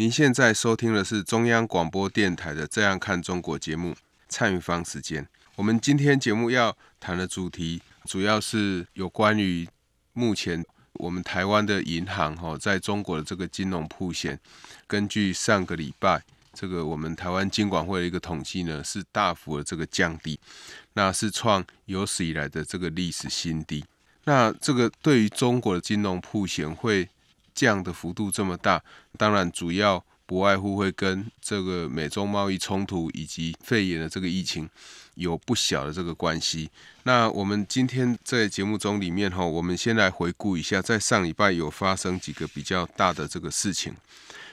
您现在收听的是中央广播电台的《这样看中国》节目，蔡明芳时间。我们今天节目要谈的主题，主要是有关于目前我们台湾的银行哈，在中国的这个金融铺险，根据上个礼拜这个我们台湾金管会的一个统计呢，是大幅的这个降低，那是创有史以来的这个历史新低。那这个对于中国的金融铺险会降的幅度这么大，当然主要不外乎会跟这个美中贸易冲突以及肺炎的这个疫情有不小的这个关系。那我们今天在节目中里面哈，我们先来回顾一下，在上礼拜有发生几个比较大的这个事情。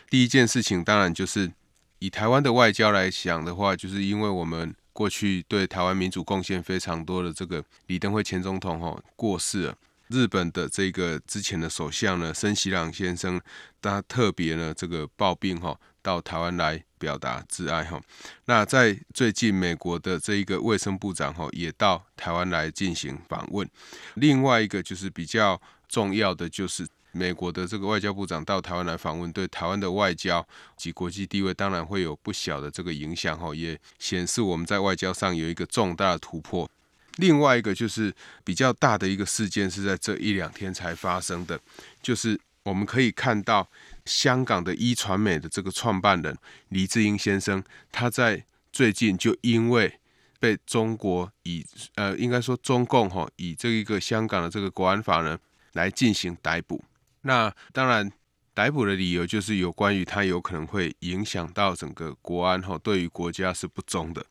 第一件事情当然就是以台湾的外交来讲的话，就是因为我们。过去对台湾民主贡献非常多的这个李登辉前总统哈过世了，日本的这个之前的首相呢森喜朗先生，他特别呢这个抱病哈到台湾来表达挚爱哈。那在最近美国的这一个卫生部长哈也到台湾来进行访问，另外一个就是比较重要的就是。美国的这个外交部长到台湾来访问，对台湾的外交及国际地位当然会有不小的这个影响哈，也显示我们在外交上有一个重大的突破。另外一个就是比较大的一个事件是在这一两天才发生的，就是我们可以看到香港的壹传媒的这个创办人黎智英先生，他在最近就因为被中国以呃应该说中共哈以这一个香港的这个国安法呢来进行逮捕。那当然，逮捕的理由就是有关于他有可能会影响到整个国安哈，对于国家是不忠的。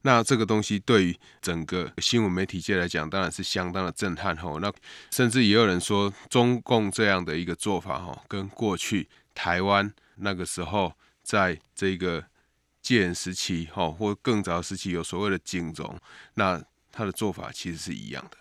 那这个东西对于整个新闻媒体界来讲，当然是相当的震撼哈。那甚至也有人说，中共这样的一个做法哈，跟过去台湾那个时候在这个戒严时期哈，或更早时期有所谓的警总，那他的做法其实是一样的。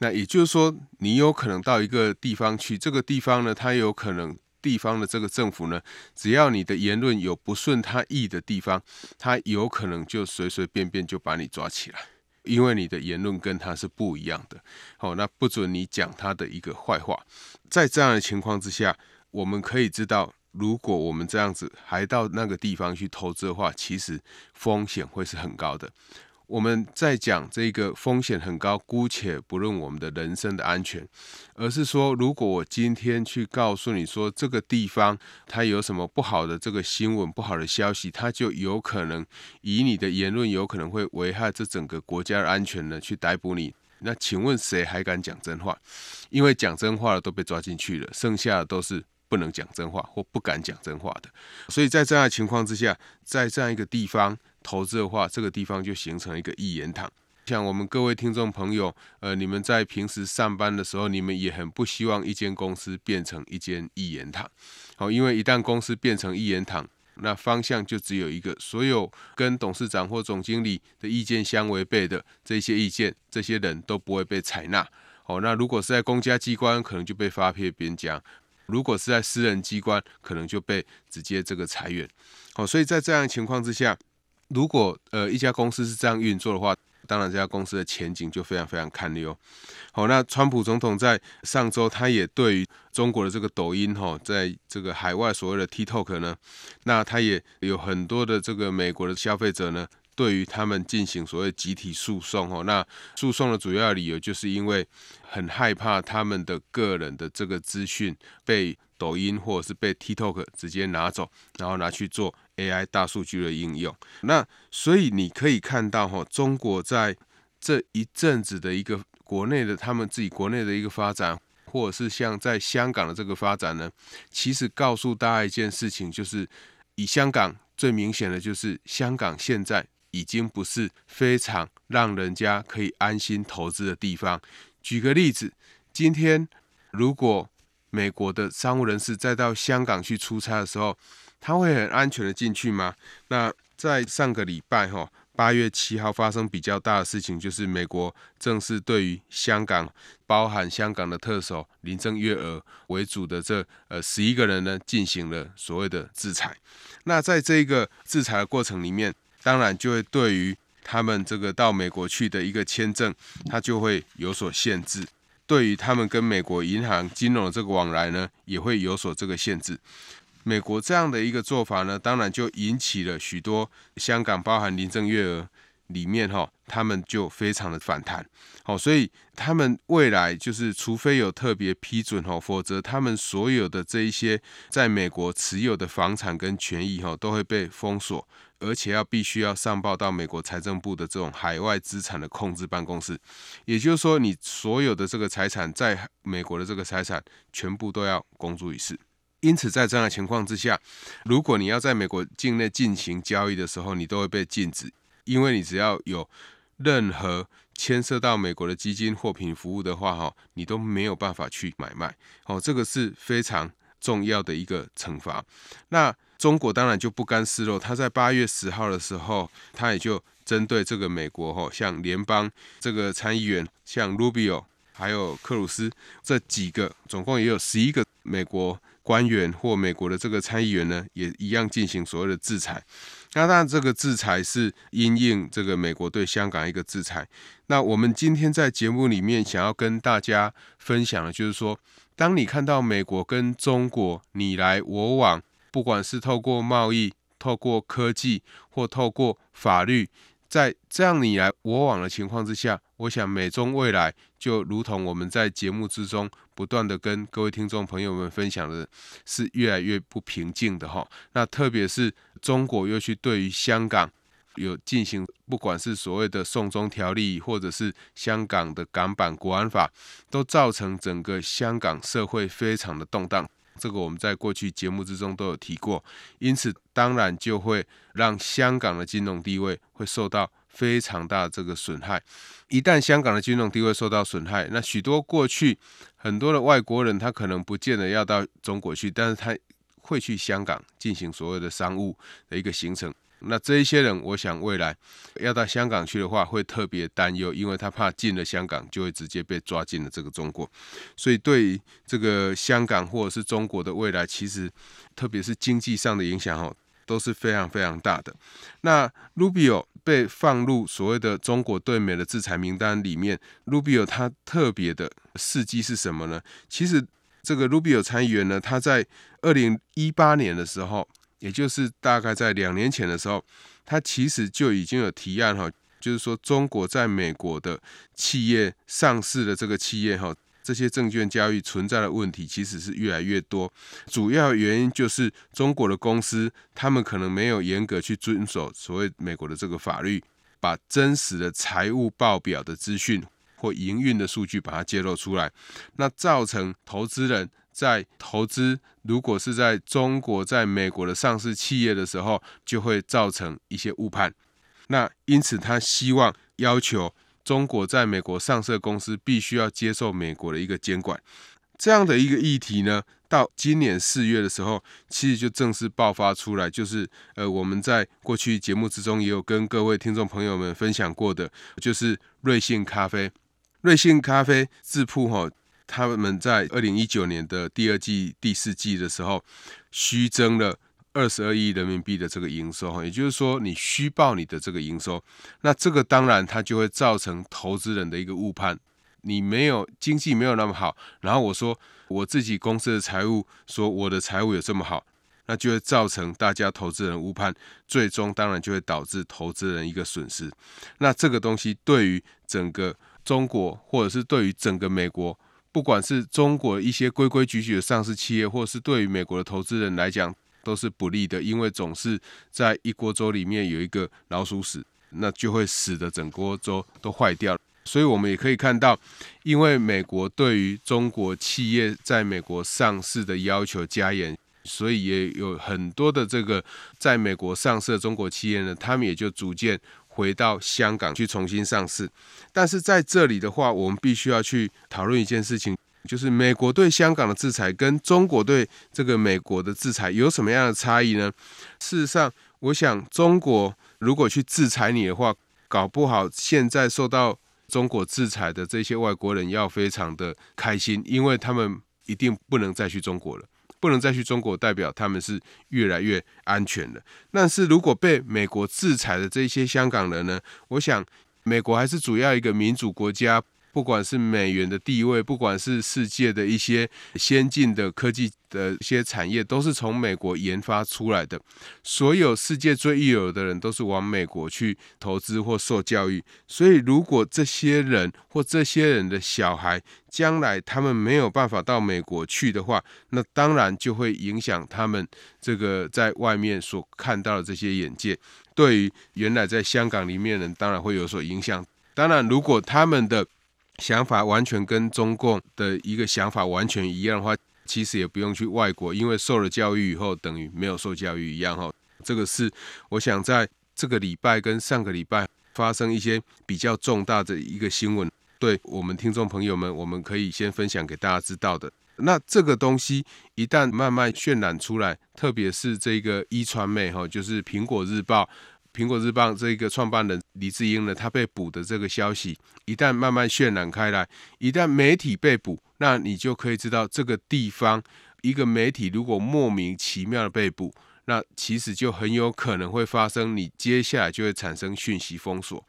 那也就是说，你有可能到一个地方去，这个地方呢，它有可能地方的这个政府呢，只要你的言论有不顺他意的地方，他有可能就随随便便就把你抓起来，因为你的言论跟他是不一样的。好，那不准你讲他的一个坏话。在这样的情况之下，我们可以知道，如果我们这样子还到那个地方去投资的话，其实风险会是很高的。我们在讲这个风险很高，姑且不论我们的人身的安全，而是说，如果我今天去告诉你说这个地方它有什么不好的这个新闻、不好的消息，它就有可能以你的言论有可能会危害这整个国家的安全呢，去逮捕你。那请问谁还敢讲真话？因为讲真话的都被抓进去了，剩下的都是不能讲真话或不敢讲真话的。所以在这样的情况之下，在这样一个地方。投资的话，这个地方就形成一个一言堂。像我们各位听众朋友，呃，你们在平时上班的时候，你们也很不希望一间公司变成一间一言堂。好，因为一旦公司变成一言堂，那方向就只有一个，所有跟董事长或总经理的意见相违背的这些意见，这些人都不会被采纳。好，那如果是在公家机关，可能就被发配边疆；如果是在私人机关，可能就被直接这个裁员。好，所以在这样的情况之下。如果呃一家公司是这样运作的话，当然这家公司的前景就非常非常堪忧。好，那川普总统在上周他也对于中国的这个抖音哈，在这个海外所谓的 TikTok 呢，那他也有很多的这个美国的消费者呢，对于他们进行所谓集体诉讼哦。那诉讼的主要理由就是因为很害怕他们的个人的这个资讯被抖音或者是被 TikTok 直接拿走，然后拿去做。AI 大数据的应用，那所以你可以看到哈，中国在这一阵子的一个国内的他们自己国内的一个发展，或者是像在香港的这个发展呢，其实告诉大家一件事情，就是以香港最明显的就是香港现在已经不是非常让人家可以安心投资的地方。举个例子，今天如果美国的商务人士再到香港去出差的时候，他会很安全的进去吗？那在上个礼拜哈，八月七号发生比较大的事情，就是美国正式对于香港，包含香港的特首林郑月娥为主的这呃十一个人呢，进行了所谓的制裁。那在这个制裁的过程里面，当然就会对于他们这个到美国去的一个签证，它就会有所限制。对于他们跟美国银行金融的这个往来呢，也会有所这个限制。美国这样的一个做法呢，当然就引起了许多香港，包含林郑月娥里面哈，他们就非常的反弹。好，所以他们未来就是，除非有特别批准哈，否则他们所有的这一些在美国持有的房产跟权益哈，都会被封锁，而且要必须要上报到美国财政部的这种海外资产的控制办公室。也就是说，你所有的这个财产在美国的这个财产，全部都要公诸于世。因此，在这样的情况之下，如果你要在美国境内进行交易的时候，你都会被禁止，因为你只要有任何牵涉到美国的基金、货品、服务的话，哈，你都没有办法去买卖。哦，这个是非常重要的一个惩罚。那中国当然就不甘示弱，他在八月十号的时候，他也就针对这个美国，哈，像联邦这个参议员，像 Rubio，还有克鲁斯这几个，总共也有十一个美国。官员或美国的这个参议员呢，也一样进行所谓的制裁。那当然，这个制裁是因应这个美国对香港一个制裁。那我们今天在节目里面想要跟大家分享的，就是说，当你看到美国跟中国你来我往，不管是透过贸易、透过科技或透过法律。在这样你来我往的情况之下，我想美中未来就如同我们在节目之中不断的跟各位听众朋友们分享的，是越来越不平静的哈。那特别是中国又去对于香港有进行，不管是所谓的送中条例，或者是香港的港版国安法，都造成整个香港社会非常的动荡。这个我们在过去节目之中都有提过，因此当然就会让香港的金融地位会受到非常大的这个损害。一旦香港的金融地位受到损害，那许多过去很多的外国人他可能不见得要到中国去，但是他会去香港进行所谓的商务的一个行程。那这一些人，我想未来要到香港去的话，会特别担忧，因为他怕进了香港就会直接被抓进了这个中国。所以对这个香港或者是中国的未来，其实特别是经济上的影响哦，都是非常非常大的。那 Rubio 被放入所谓的中国对美的制裁名单里面，Rubio 他特别的事迹是什么呢？其实这个 Rubio 参议员呢，他在二零一八年的时候。也就是大概在两年前的时候，他其实就已经有提案哈，就是说中国在美国的企业上市的这个企业哈，这些证券交易存在的问题其实是越来越多。主要原因就是中国的公司他们可能没有严格去遵守所谓美国的这个法律，把真实的财务报表的资讯或营运的数据把它揭露出来，那造成投资人。在投资，如果是在中国、在美国的上市企业的时候，就会造成一些误判。那因此，他希望要求中国在美国上市公司必须要接受美国的一个监管。这样的一个议题呢，到今年四月的时候，其实就正式爆发出来。就是呃，我们在过去节目之中也有跟各位听众朋友们分享过的，就是瑞幸咖啡。瑞幸咖啡智铺哈。他们在二零一九年的第二季、第四季的时候，虚增了二十二亿人民币的这个营收，也就是说，你虚报你的这个营收，那这个当然它就会造成投资人的一个误判，你没有经济没有那么好，然后我说我自己公司的财务说我的财务有这么好，那就会造成大家投资人误判，最终当然就会导致投资人一个损失。那这个东西对于整个中国，或者是对于整个美国。不管是中国一些规规矩矩的上市企业，或是对于美国的投资人来讲，都是不利的，因为总是在一锅粥里面有一个老鼠屎，那就会使得整锅粥都坏掉。所以我们也可以看到，因为美国对于中国企业在美国上市的要求加严，所以也有很多的这个在美国上市的中国企业呢，他们也就逐渐。回到香港去重新上市，但是在这里的话，我们必须要去讨论一件事情，就是美国对香港的制裁跟中国对这个美国的制裁有什么样的差异呢？事实上，我想中国如果去制裁你的话，搞不好现在受到中国制裁的这些外国人要非常的开心，因为他们一定不能再去中国了。不能再去中国，代表他们是越来越安全了。但是如果被美国制裁的这些香港人呢？我想，美国还是主要一个民主国家。不管是美元的地位，不管是世界的一些先进的科技的一些产业，都是从美国研发出来的。所有世界最一流的人都是往美国去投资或受教育。所以，如果这些人或这些人的小孩将来他们没有办法到美国去的话，那当然就会影响他们这个在外面所看到的这些眼界。对于原来在香港里面的人，当然会有所影响。当然，如果他们的想法完全跟中共的一个想法完全一样的话，其实也不用去外国，因为受了教育以后等于没有受教育一样哈。这个是我想在这个礼拜跟上个礼拜发生一些比较重大的一个新闻，对我们听众朋友们，我们可以先分享给大家知道的。那这个东西一旦慢慢渲染出来，特别是这个一传媒哈，就是苹果日报。苹果日报这个创办人李智英呢，他被捕的这个消息，一旦慢慢渲染开来，一旦媒体被捕，那你就可以知道这个地方一个媒体如果莫名其妙的被捕，那其实就很有可能会发生，你接下来就会产生讯息封锁。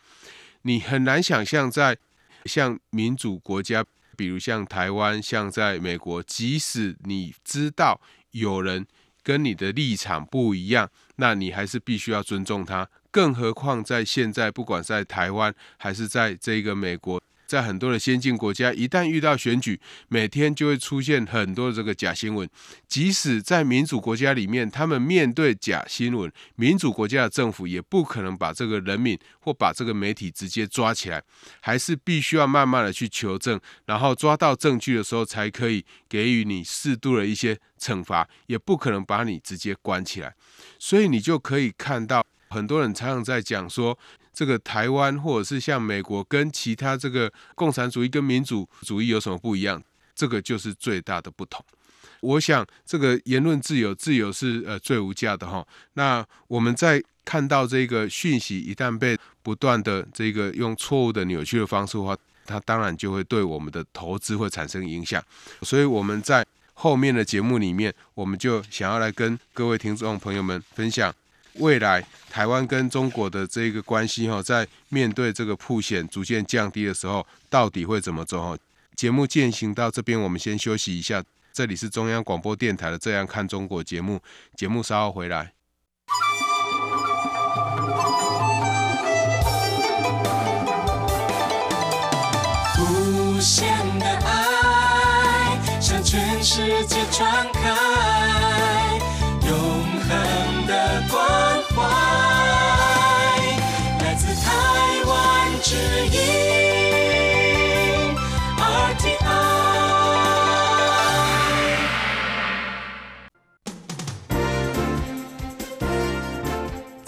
你很难想象在像民主国家，比如像台湾，像在美国，即使你知道有人跟你的立场不一样，那你还是必须要尊重他。更何况在现在，不管在台湾还是在这个美国，在很多的先进国家，一旦遇到选举，每天就会出现很多的这个假新闻。即使在民主国家里面，他们面对假新闻，民主国家的政府也不可能把这个人民或把这个媒体直接抓起来，还是必须要慢慢的去求证，然后抓到证据的时候，才可以给予你适度的一些惩罚，也不可能把你直接关起来。所以你就可以看到。很多人常常在讲说，这个台湾或者是像美国跟其他这个共产主义跟民主主义有什么不一样？这个就是最大的不同。我想，这个言论自由，自由是呃最无价的哈。那我们在看到这个讯息一旦被不断的这个用错误的扭曲的方式的话，它当然就会对我们的投资会产生影响。所以我们在后面的节目里面，我们就想要来跟各位听众朋友们分享。未来台湾跟中国的这个关系哈，在面对这个普险逐渐降低的时候，到底会怎么做哈？节目进行到这边，我们先休息一下。这里是中央广播电台的《这样看中国》节目，节目稍后回来。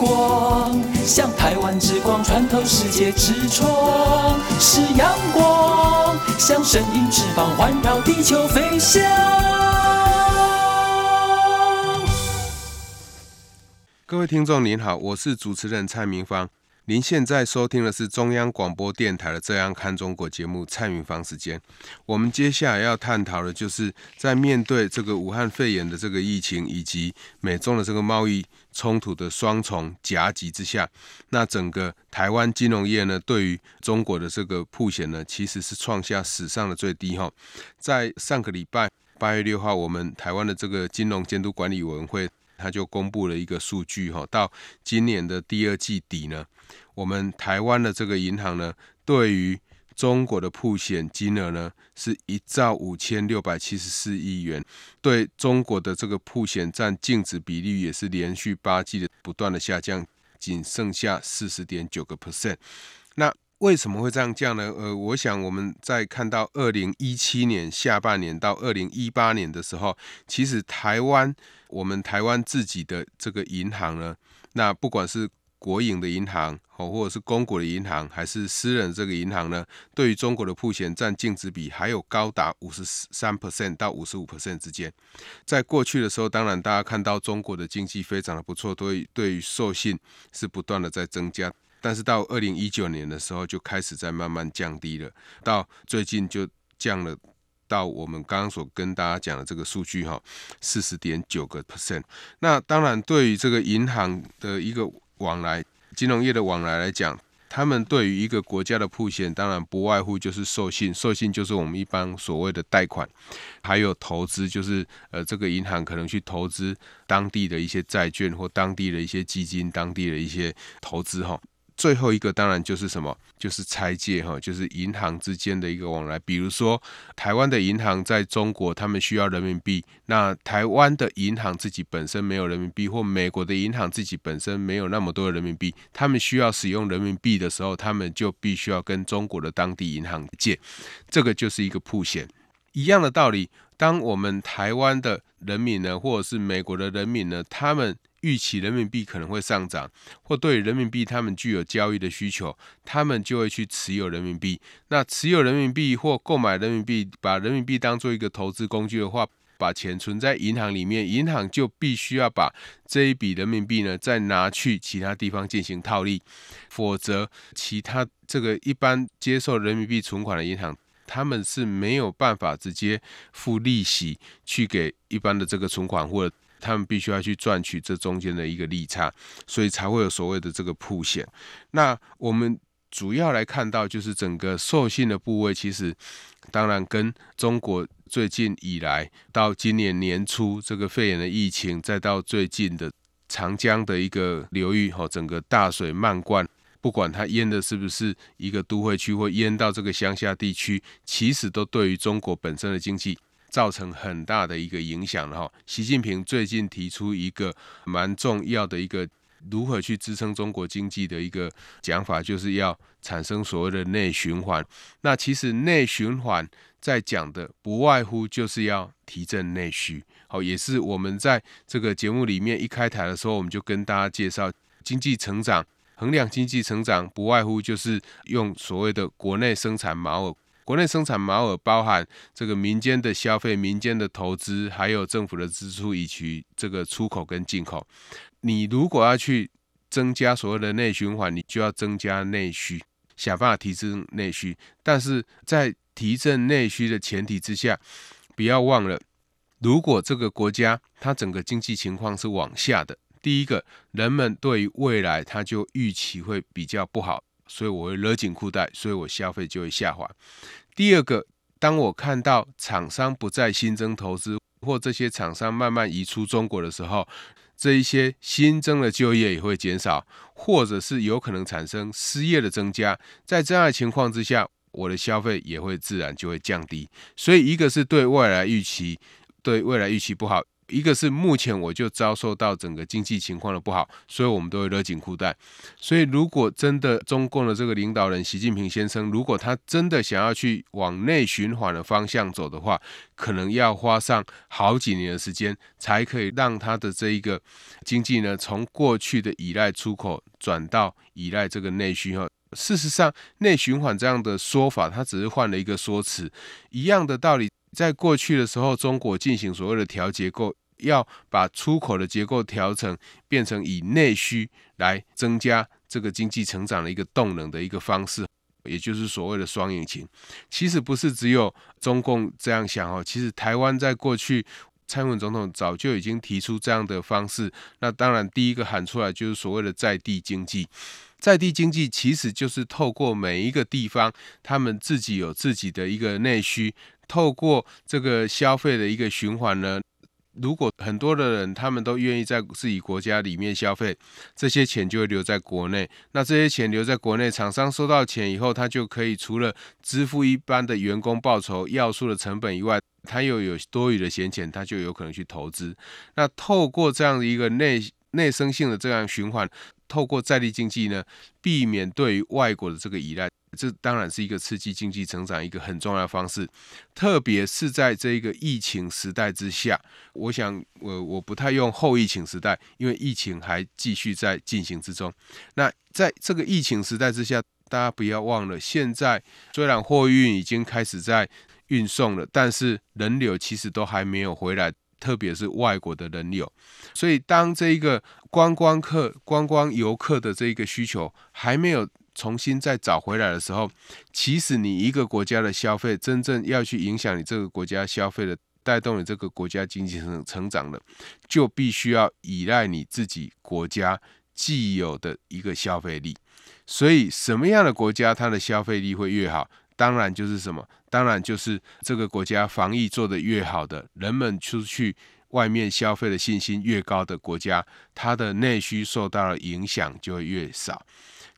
光，像台湾之光穿透世界之窗；是阳光，像神鹰翅膀环绕地球飞翔。各位听众您好，我是主持人蔡明芳。您现在收听的是中央广播电台的《这样看中国》节目，蔡明芳时间。我们接下来要探讨的，就是在面对这个武汉肺炎的这个疫情，以及美中的这个贸易冲突的双重夹击之下，那整个台湾金融业呢，对于中国的这个曝险呢，其实是创下史上的最低哈。在上个礼拜八月六号，我们台湾的这个金融监督管理委员会。他就公布了一个数据哈，到今年的第二季底呢，我们台湾的这个银行呢，对于中国的曝险金额呢，是一兆五千六百七十四亿元，对中国的这个曝险占净值比例也是连续八季的不断的下降，仅剩下四十点九个 percent。那为什么会这样降呢？呃，我想我们在看到二零一七年下半年到二零一八年的时候，其实台湾我们台湾自己的这个银行呢，那不管是国营的银行哦，或者是公股的银行，还是私人这个银行呢，对于中国的曝险占净值比还有高达五十三 percent 到五十五 percent 之间。在过去的时候，当然大家看到中国的经济非常的不错，对对于授信是不断的在增加。但是到二零一九年的时候，就开始在慢慢降低了，到最近就降了到我们刚刚所跟大家讲的这个数据哈，四十点九个 percent。那当然，对于这个银行的一个往来、金融业的往来来讲，他们对于一个国家的铺险，当然不外乎就是授信，授信就是我们一般所谓的贷款，还有投资，就是呃这个银行可能去投资当地的一些债券或当地的一些基金、当地的一些投资哈。最后一个当然就是什么，就是拆借哈，就是银行之间的一个往来。比如说，台湾的银行在中国，他们需要人民币，那台湾的银行自己本身没有人民币，或美国的银行自己本身没有那么多的人民币，他们需要使用人民币的时候，他们就必须要跟中国的当地银行借，这个就是一个铺险。一样的道理，当我们台湾的人民呢，或者是美国的人民呢，他们预期人民币可能会上涨，或对人民币他们具有交易的需求，他们就会去持有人民币。那持有人民币或购买人民币，把人民币当做一个投资工具的话，把钱存在银行里面，银行就必须要把这一笔人民币呢再拿去其他地方进行套利，否则其他这个一般接受人民币存款的银行，他们是没有办法直接付利息去给一般的这个存款或。他们必须要去赚取这中间的一个利差，所以才会有所谓的这个铺险。那我们主要来看到，就是整个授信的部位，其实当然跟中国最近以来到今年年初这个肺炎的疫情，再到最近的长江的一个流域哈，整个大水漫灌，不管它淹的是不是一个都会区或淹到这个乡下地区，其实都对于中国本身的经济。造成很大的一个影响了哈。习近平最近提出一个蛮重要的一个如何去支撑中国经济的一个讲法，就是要产生所谓的内循环。那其实内循环在讲的不外乎就是要提振内需。好，也是我们在这个节目里面一开台的时候，我们就跟大家介绍经济成长，衡量经济成长不外乎就是用所谓的国内生产毛额。国内生产毛额包含这个民间的消费、民间的投资，还有政府的支出，以及这个出口跟进口。你如果要去增加所谓的内循环，你就要增加内需，想办法提升内需。但是在提振内需的前提之下，不要忘了，如果这个国家它整个经济情况是往下的，第一个，人们对于未来它就预期会比较不好。所以我会勒紧裤带，所以我消费就会下滑。第二个，当我看到厂商不再新增投资，或这些厂商慢慢移出中国的时候，这一些新增的就业也会减少，或者是有可能产生失业的增加。在这样的情况之下，我的消费也会自然就会降低。所以，一个是对未来预期，对未来预期不好。一个是目前我就遭受到整个经济情况的不好，所以我们都会勒紧裤带。所以如果真的中共的这个领导人习近平先生，如果他真的想要去往内循环的方向走的话，可能要花上好几年的时间，才可以让他的这一个经济呢，从过去的依赖出口转到依赖这个内需哈。事实上，内循环这样的说法，它只是换了一个说辞，一样的道理。在过去的时候，中国进行所谓的调结构，要把出口的结构调成变成以内需来增加这个经济成长的一个动能的一个方式，也就是所谓的双引擎。其实不是只有中共这样想哦，其实台湾在过去，蔡英文总统早就已经提出这样的方式。那当然，第一个喊出来就是所谓的在地经济。在地经济其实就是透过每一个地方，他们自己有自己的一个内需，透过这个消费的一个循环呢。如果很多的人他们都愿意在自己国家里面消费，这些钱就会留在国内。那这些钱留在国内，厂商收到钱以后，他就可以除了支付一般的员工报酬、要素的成本以外，他又有多余的闲钱，他就有可能去投资。那透过这样的一个内内生性的这样循环。透过在地经济呢，避免对于外国的这个依赖，这当然是一个刺激经济成长一个很重要的方式。特别是在这个疫情时代之下，我想我我不太用后疫情时代，因为疫情还继续在进行之中。那在这个疫情时代之下，大家不要忘了，现在虽然货运已经开始在运送了，但是人流其实都还没有回来。特别是外国的人流，所以当这一个观光客、观光游客的这一个需求还没有重新再找回来的时候，其实你一个国家的消费真正要去影响你这个国家消费的、带动你这个国家经济成成长的，就必须要依赖你自己国家既有的一个消费力。所以，什么样的国家它的消费力会越好？当然就是什么？当然就是这个国家防疫做得越好的，人们出去外面消费的信心越高的国家，它的内需受到的影响就会越少。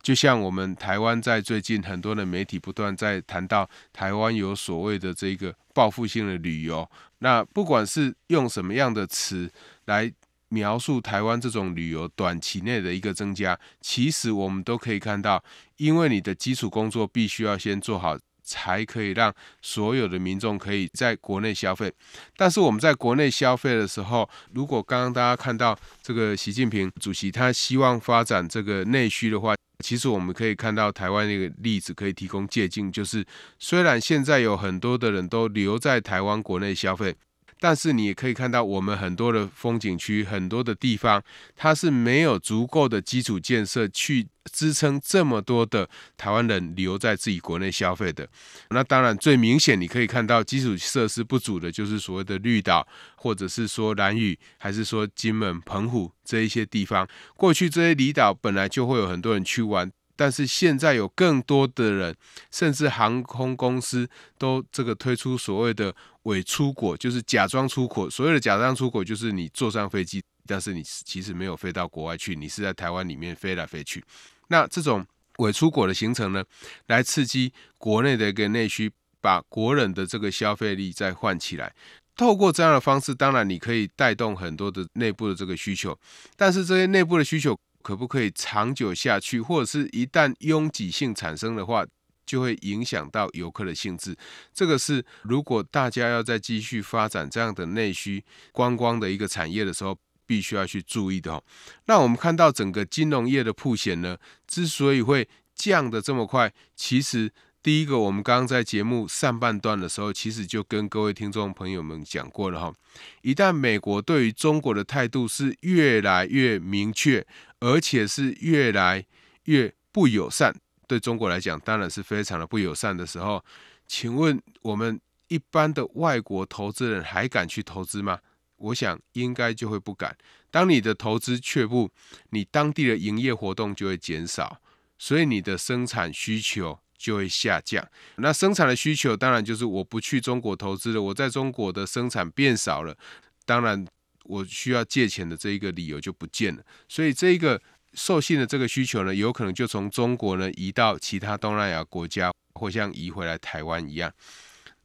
就像我们台湾在最近很多的媒体不断在谈到台湾有所谓的这个报复性的旅游，那不管是用什么样的词来描述台湾这种旅游短期内的一个增加，其实我们都可以看到，因为你的基础工作必须要先做好。才可以让所有的民众可以在国内消费，但是我们在国内消费的时候，如果刚刚大家看到这个习近平主席他希望发展这个内需的话，其实我们可以看到台湾那个例子可以提供借鉴，就是虽然现在有很多的人都留在台湾国内消费。但是你也可以看到，我们很多的风景区、很多的地方，它是没有足够的基础建设去支撑这么多的台湾人留在自己国内消费的。那当然，最明显你可以看到基础设施不足的，就是所谓的绿岛，或者是说兰屿，还是说金门、澎湖这一些地方。过去这些离岛本来就会有很多人去玩。但是现在有更多的人，甚至航空公司都这个推出所谓的伪出国，就是假装出国。所谓的假装出国，就是你坐上飞机，但是你其实没有飞到国外去，你是在台湾里面飞来飞去。那这种伪出国的行程呢，来刺激国内的一个内需，把国人的这个消费力再唤起来。透过这样的方式，当然你可以带动很多的内部的这个需求，但是这些内部的需求。可不可以长久下去，或者是一旦拥挤性产生的话，就会影响到游客的兴致。这个是如果大家要再继续发展这样的内需观光的一个产业的时候，必须要去注意的哦。那我们看到整个金融业的铺险呢，之所以会降得这么快，其实。第一个，我们刚刚在节目上半段的时候，其实就跟各位听众朋友们讲过了哈。一旦美国对于中国的态度是越来越明确，而且是越来越不友善，对中国来讲当然是非常的不友善的时候，请问我们一般的外国投资人还敢去投资吗？我想应该就会不敢。当你的投资却步，你当地的营业活动就会减少，所以你的生产需求。就会下降。那生产的需求当然就是我不去中国投资了，我在中国的生产变少了，当然我需要借钱的这一个理由就不见了。所以这一个授信的这个需求呢，有可能就从中国呢移到其他东南亚国家，或像移回来台湾一样。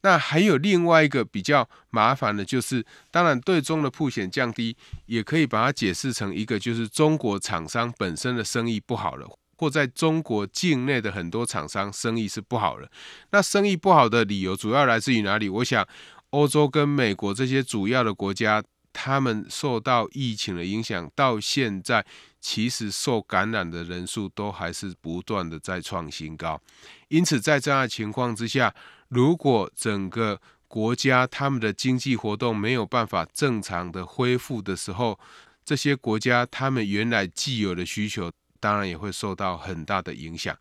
那还有另外一个比较麻烦的，就是当然对中的曝险降低，也可以把它解释成一个就是中国厂商本身的生意不好了。或在中国境内的很多厂商生意是不好的，那生意不好的理由主要来自于哪里？我想，欧洲跟美国这些主要的国家，他们受到疫情的影响，到现在其实受感染的人数都还是不断的在创新高。因此，在这样的情况之下，如果整个国家他们的经济活动没有办法正常的恢复的时候，这些国家他们原来既有的需求。当然也会受到很大的影响。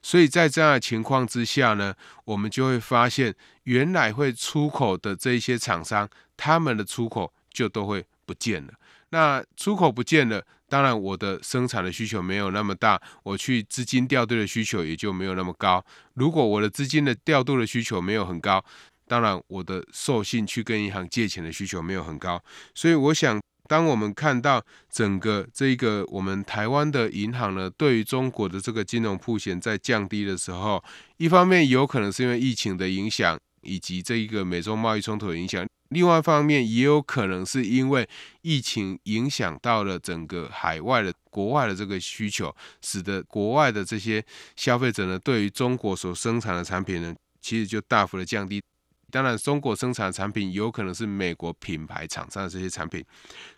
所以在这样的情况之下呢，我们就会发现，原来会出口的这一些厂商，他们的出口就都会不见了。那出口不见了，当然我的生产的需求没有那么大，我去资金调度的需求也就没有那么高。如果我的资金的调度的需求没有很高，当然我的授信去跟银行借钱的需求没有很高。所以我想。当我们看到整个这个我们台湾的银行呢，对于中国的这个金融曝险在降低的时候，一方面有可能是因为疫情的影响，以及这一个美中贸易冲突的影响；另外一方面也有可能是因为疫情影响到了整个海外的国外的这个需求，使得国外的这些消费者呢，对于中国所生产的产品呢，其实就大幅的降低。当然，中国生产的产品有可能是美国品牌厂商的这些产品，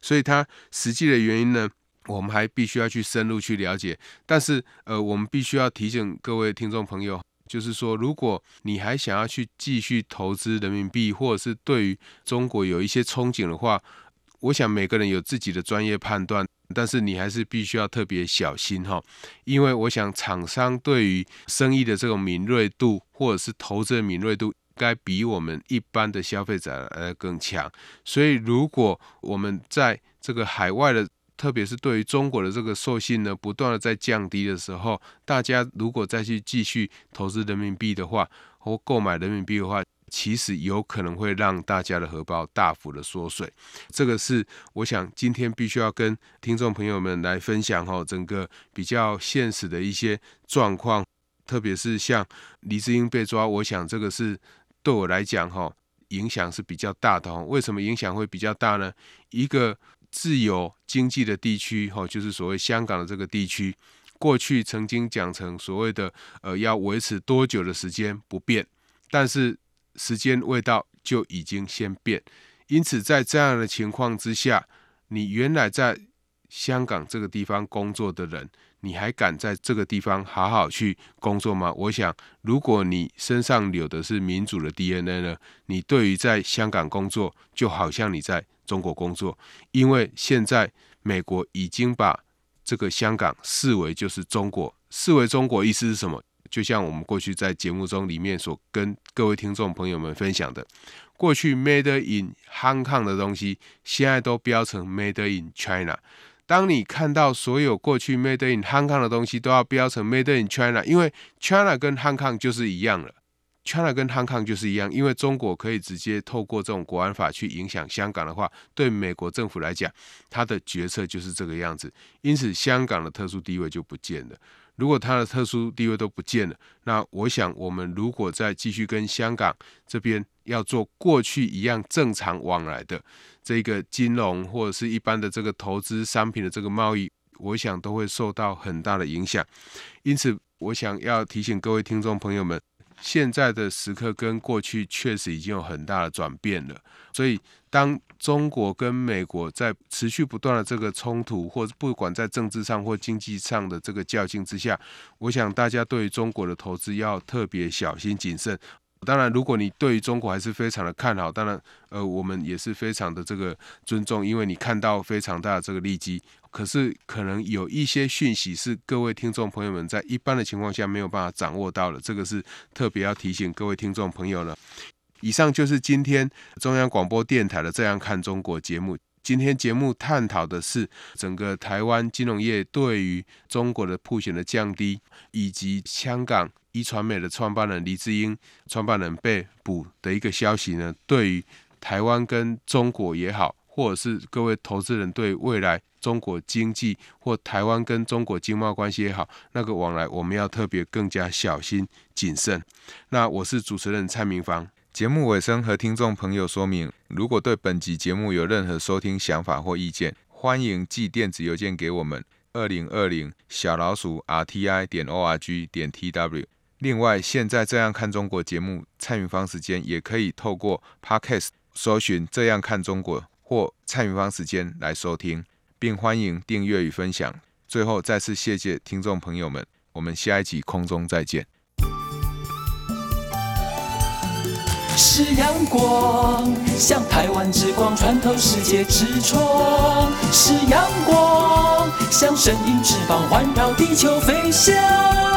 所以它实际的原因呢，我们还必须要去深入去了解。但是，呃，我们必须要提醒各位听众朋友，就是说，如果你还想要去继续投资人民币，或者是对于中国有一些憧憬的话，我想每个人有自己的专业判断，但是你还是必须要特别小心哈，因为我想厂商对于生意的这种敏锐度，或者是投资的敏锐度。该比我们一般的消费者来更强，所以如果我们在这个海外的，特别是对于中国的这个授信呢，不断的在降低的时候，大家如果再去继续投资人民币的话，或购买人民币的话，其实有可能会让大家的荷包大幅的缩水。这个是我想今天必须要跟听众朋友们来分享哈，整个比较现实的一些状况，特别是像黎智英被抓，我想这个是。对我来讲，哈，影响是比较大的。为什么影响会比较大呢？一个自由经济的地区，哈，就是所谓香港的这个地区，过去曾经讲成所谓的，呃，要维持多久的时间不变，但是时间未到就已经先变。因此，在这样的情况之下，你原来在香港这个地方工作的人，你还敢在这个地方好好去工作吗？我想，如果你身上有的是民主的 DNA 呢，你对于在香港工作，就好像你在中国工作，因为现在美国已经把这个香港视为就是中国，视为中国意思是什么？就像我们过去在节目中里面所跟各位听众朋友们分享的，过去 Made in Hong Kong 的东西，现在都标成 Made in China。当你看到所有过去 Made in Hong Kong 的东西都要标成 Made in China，因为 China 跟 Hong Kong 就是一样了。China 跟 Hong Kong 就是一样，因为中国可以直接透过这种国安法去影响香港的话，对美国政府来讲，他的决策就是这个样子。因此，香港的特殊地位就不见了。如果它的特殊地位都不见了，那我想我们如果再继续跟香港这边要做过去一样正常往来的。这个金融或者是一般的这个投资商品的这个贸易，我想都会受到很大的影响。因此，我想要提醒各位听众朋友们，现在的时刻跟过去确实已经有很大的转变了。所以，当中国跟美国在持续不断的这个冲突，或者不管在政治上或经济上的这个较劲之下，我想大家对于中国的投资要特别小心谨慎。当然，如果你对于中国还是非常的看好，当然，呃，我们也是非常的这个尊重，因为你看到非常大的这个利基。可是，可能有一些讯息是各位听众朋友们在一般的情况下没有办法掌握到的，这个是特别要提醒各位听众朋友了。以上就是今天中央广播电台的《这样看中国》节目。今天节目探讨的是整个台湾金融业对于中国的曝险的降低，以及香港。壹传媒的创办人黎智英创办人被捕的一个消息呢，对于台湾跟中国也好，或者是各位投资人对未来中国经济或台湾跟中国经贸关系也好，那个往来我们要特别更加小心谨慎。那我是主持人蔡明芳，节目尾声和听众朋友说明，如果对本集节目有任何收听想法或意见，欢迎寄电子邮件给我们，二零二零小老鼠 r t i 点 o r g 点 t w。另外，现在这样看中国节目，蔡明芳时间也可以透过 Podcast 搜寻“这样看中国”或“蔡明芳时间”来收听，并欢迎订阅与分享。最后，再次谢谢听众朋友们，我们下一集空中再见。是阳光，像台湾之光穿透世界之窗；是阳光，像神鹰翅膀环绕地球飞翔。